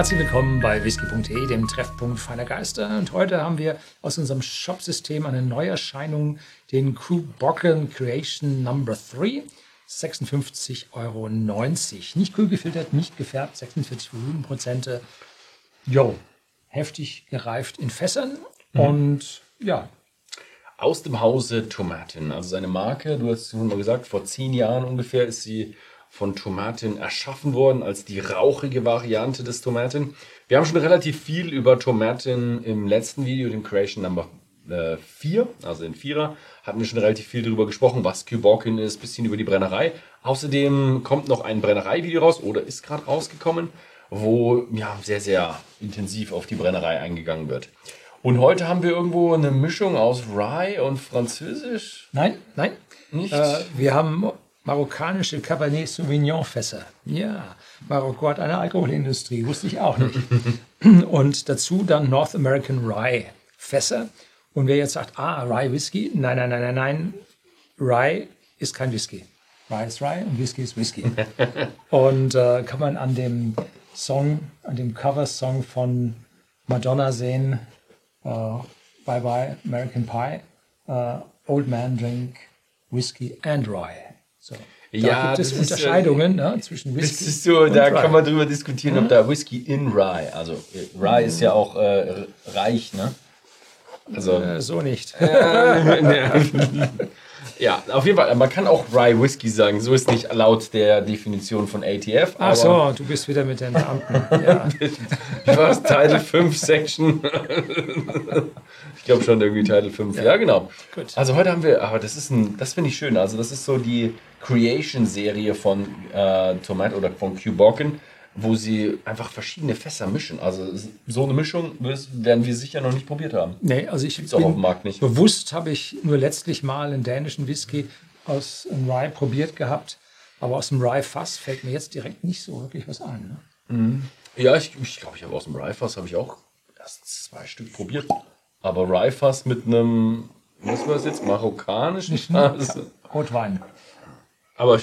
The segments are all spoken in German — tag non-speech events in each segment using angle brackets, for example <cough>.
Herzlich willkommen bei whisky.de, dem Treffpunkt feiner Geister. Und heute haben wir aus unserem Shopsystem eine Neuerscheinung, den Crew Bocken Creation Number 3. 56,90 Euro. Nicht kühl gefiltert, nicht gefärbt, 46 Volumenprozente. Jo, heftig gereift in Fässern. Mhm. Und ja. Aus dem Hause Tomaten, also seine Marke, du hast es schon mal gesagt, vor zehn Jahren ungefähr ist sie von Tomaten erschaffen worden als die rauchige Variante des Tomaten. Wir haben schon relativ viel über Tomaten im letzten Video, dem Creation Number 4, äh, also in Vierer, hatten wir schon relativ viel darüber gesprochen, was Kyborkin ist, bisschen über die Brennerei. Außerdem kommt noch ein Brennerei-Video raus oder ist gerade rausgekommen, wo ja sehr, sehr intensiv auf die Brennerei eingegangen wird. Und heute haben wir irgendwo eine Mischung aus Rye und Französisch. Nein, nein. Nicht? Äh, wir haben marokkanische Cabernet Sauvignon Fässer. Ja, Marokko hat eine Alkoholindustrie, wusste ich auch nicht. <laughs> Und dazu dann North American Rye Fässer. Und wer jetzt sagt, ah, Rye Whisky, nein, nein, nein, nein, nein, Rye ist kein Whisky. Rye ist Rye und Whisky ist Whisky. <laughs> und äh, kann man an dem Song, an dem Cover-Song von Madonna sehen, äh, Bye Bye American Pie, äh, Old Man Drink Whisky and Rye. So. Da ja, gibt es Unterscheidungen ist, ne, zwischen Whisky das so, und Da Rye. kann man drüber diskutieren, ob da Whisky in Rye, also Rye ist ja auch äh, reich, ne? Also, äh, so nicht. <laughs> ja, auf jeden Fall. Man kann auch Rye Whisky sagen. So ist nicht laut der Definition von ATF. Ach so, du bist wieder mit den Beamten. Ja. Was? Title 5 Section. ich glaube schon irgendwie Title 5. Ja, ja genau. Gut. Also heute haben wir, aber das ist ein, das finde ich schön. Also das ist so die Creation-Serie von äh, Tomat oder von Q Borken wo sie einfach verschiedene Fässer mischen. Also so eine Mischung werden wir sicher noch nicht probiert haben. Nee, also ich Gibt's auch auf dem Markt nicht. Bewusst habe ich nur letztlich mal einen dänischen Whisky aus einem Rye probiert gehabt. Aber aus dem Rye-Fass fällt mir jetzt direkt nicht so wirklich was ein. Ne? Mhm. Ja, ich glaube, ich, glaub, ich habe aus dem Rye-Fass habe ich auch erst zwei Stück probiert. Aber Rye-Fass mit einem, was war das jetzt, marokkanischen Fass? Rotwein. Aber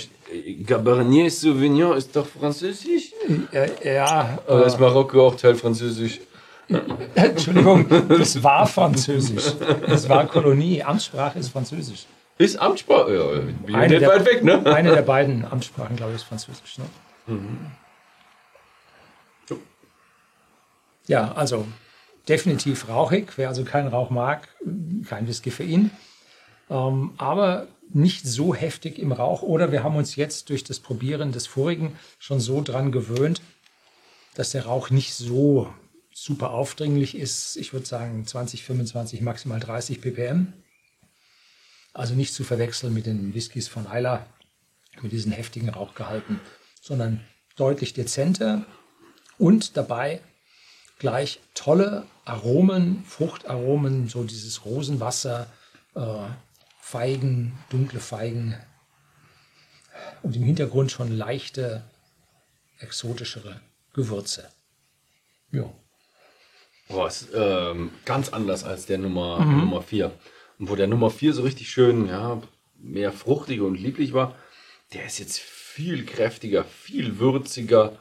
Cabernet Sauvignon ist doch französisch? Ja. ja Oder ist Marokko auch Teil französisch? <laughs> Entschuldigung, das war französisch. Es war Kolonie. Amtssprache ist französisch. Ist Amtssprache? Ja, eine, der, weit weg, ne? <laughs> eine der beiden Amtssprachen, glaube ich, ist französisch. Ne? Mhm. Ja, also definitiv rauchig. Wer also keinen Rauch mag, kein Whisky für ihn. Ähm, aber nicht so heftig im Rauch oder wir haben uns jetzt durch das Probieren des vorigen schon so dran gewöhnt, dass der Rauch nicht so super aufdringlich ist. Ich würde sagen 20, 25, maximal 30 ppm. Also nicht zu verwechseln mit den Whiskys von Isla, mit diesen heftigen Rauchgehalten, sondern deutlich dezenter und dabei gleich tolle Aromen, Fruchtaromen, so dieses Rosenwasser, äh, Feigen, dunkle Feigen und im Hintergrund schon leichte, exotischere Gewürze. Ja. Boah, ist ähm, ganz anders als der Nummer, mhm. Nummer 4. Und wo der Nummer 4 so richtig schön, ja, mehr fruchtig und lieblich war, der ist jetzt viel kräftiger, viel würziger,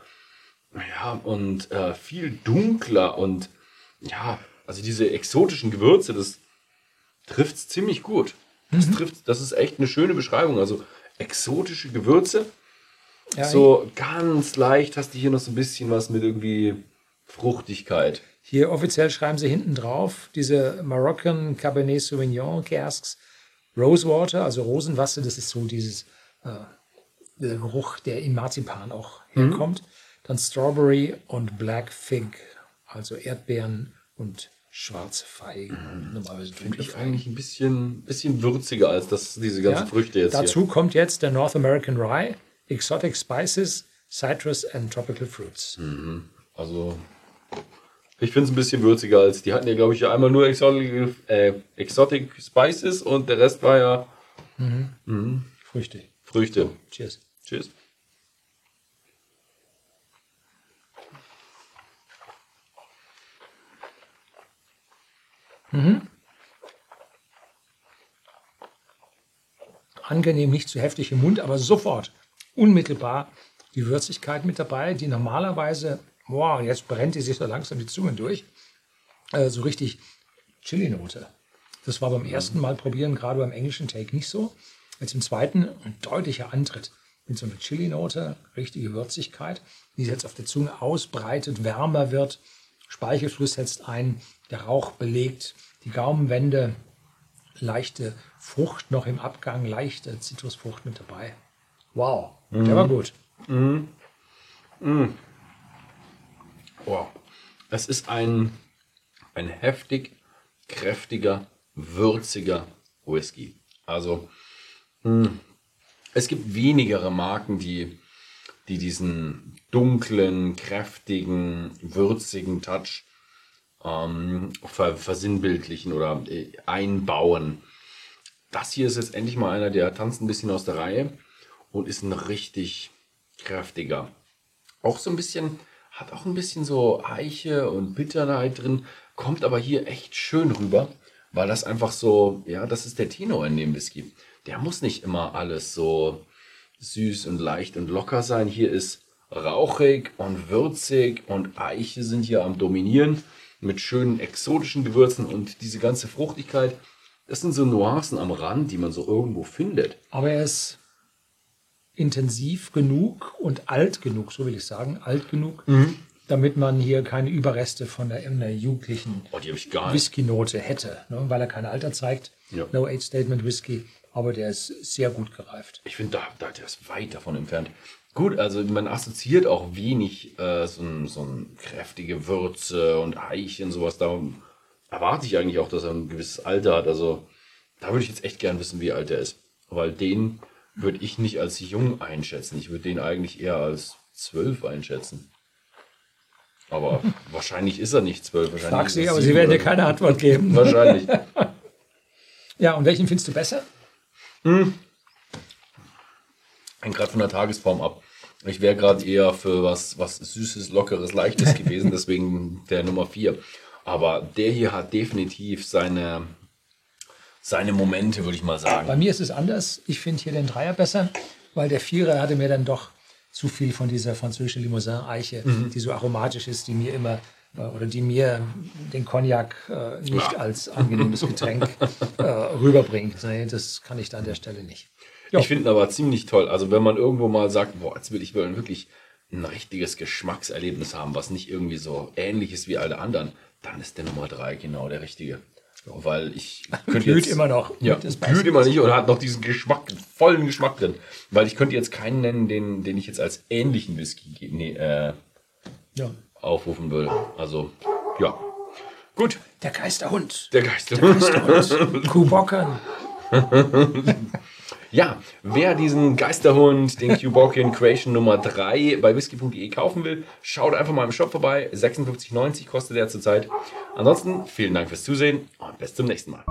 ja, und äh, viel dunkler und ja, also diese exotischen Gewürze, das trifft es ziemlich gut. Das mhm. trifft, das ist echt eine schöne Beschreibung. Also exotische Gewürze. Ja, so ganz leicht hast du hier noch so ein bisschen was mit irgendwie Fruchtigkeit. Hier offiziell schreiben sie hinten drauf, diese Moroccan Cabernet Sauvignon Casks, Rosewater, also Rosenwasser, das ist so dieses äh, der Geruch, der in Marzipan auch mhm. herkommt. Mhm. Dann Strawberry und Black Fig, also Erdbeeren und schwarze Feigen. Mhm. Normalerweise finde ich eigentlich ein bisschen, bisschen würziger als das, diese ganzen ja, Früchte jetzt. Dazu hier. kommt jetzt der North American Rye, Exotic Spices, Citrus and Tropical Fruits. Mhm. Also, ich finde es ein bisschen würziger als die hatten ja, glaube ich, ja einmal nur Exotic, äh, Exotic Spices und der Rest war ja mhm. Mhm. Früchte. Früchte. Cheers. Cheers. Mhm. Angenehm, nicht zu heftig im Mund, aber sofort, unmittelbar die Würzigkeit mit dabei, die normalerweise Boah, jetzt brennt die sich so langsam die Zunge durch. Äh, so richtig Chili-Note. Das war beim ersten Mal probieren, gerade beim englischen Take nicht so. Jetzt im zweiten ein deutlicher Antritt mit so einer Chili-Note, richtige Würzigkeit, die sich jetzt auf der Zunge ausbreitet, wärmer wird. Speichelfluss setzt ein, der Rauch belegt, die Gaumenwände, leichte Frucht noch im Abgang, leichte Zitrusfrucht mit dabei. Wow, der war gut. Boah. Es ist ein, ein heftig, kräftiger, würziger Whisky. Also, mh, es gibt wenigere Marken, die, die diesen dunklen, kräftigen, würzigen Touch ähm, ver, versinnbildlichen oder äh, einbauen. Das hier ist jetzt endlich mal einer, der tanzt ein bisschen aus der Reihe und ist ein richtig kräftiger. Auch so ein bisschen, hat auch ein bisschen so Eiche und Bitterheit drin, kommt aber hier echt schön rüber, weil das einfach so, ja, das ist der Tenor in dem Whisky. Der muss nicht immer alles so süß und leicht und locker sein. Hier ist rauchig und würzig und Eiche sind hier am Dominieren mit schönen exotischen Gewürzen und diese ganze Fruchtigkeit. Das sind so Nuancen am Rand, die man so irgendwo findet. Aber er ist intensiv genug und alt genug, so will ich sagen, alt genug, damit man hier keine Überreste von der, einer jugendlichen Oh. Whisky-Note hätte, ne? weil er kein Alter zeigt. Ja. No Age Statement Whisky, aber der ist sehr gut gereift. Ich finde, da, da, der ist weit davon entfernt. Gut, also man assoziiert auch wenig äh, so, ein, so ein kräftige Würze und Eichen, sowas. Da erwarte ich eigentlich auch, dass er ein gewisses Alter hat. Also da würde ich jetzt echt gern wissen, wie alt er ist. Weil den würde ich nicht als jung einschätzen. Ich würde den eigentlich eher als zwölf einschätzen. Aber <laughs> wahrscheinlich ist er nicht zwölf. Wahrscheinlich Frag sie, er aber sie werden dir keine Antwort <laughs> geben. Wahrscheinlich. <laughs> Ja, und welchen findest du besser? Hängt gerade von der Tagesform ab. Ich wäre gerade eher für was, was Süßes, Lockeres, Leichtes <laughs> gewesen, deswegen der Nummer 4. Aber der hier hat definitiv seine, seine Momente, würde ich mal sagen. Bei mir ist es anders. Ich finde hier den Dreier besser, weil der Vierer hatte mir dann doch zu viel von dieser französischen Limousin-Eiche, Mhm. die so aromatisch ist, die mir immer oder die mir den Cognac äh, nicht Ja. als angenehmes Getränk <laughs> äh, rüberbringt. Nee, das kann ich da an der Stelle nicht. Ja. Ich finde ihn aber ziemlich toll. Also wenn man irgendwo mal sagt, boah, jetzt will ich wollen wirklich ein richtiges Geschmackserlebnis haben, was nicht irgendwie so ähnlich ist wie alle anderen, dann ist der Nummer 3 genau der richtige. Weil ich <laughs> könnte Blüht jetzt, immer noch. Ja, Das blüht immer nicht. nicht und hat noch diesen Geschmack, vollen Geschmack drin. Weil ich könnte jetzt keinen nennen, den, den ich jetzt als ähnlichen Whisky nee, äh, Ja. Aufrufen würde. Also, ja. Gut, Der Geisterhund. der Geist. Geisterhund. <laughs> Kubockern. Ja, wer diesen Geisterhund, den Cubokian Creation Nummer 3 bei whisky.de kaufen will, schaut einfach mal im Shop vorbei. 56,90 kostet er zurzeit. Ansonsten vielen Dank fürs Zusehen und bis zum nächsten Mal.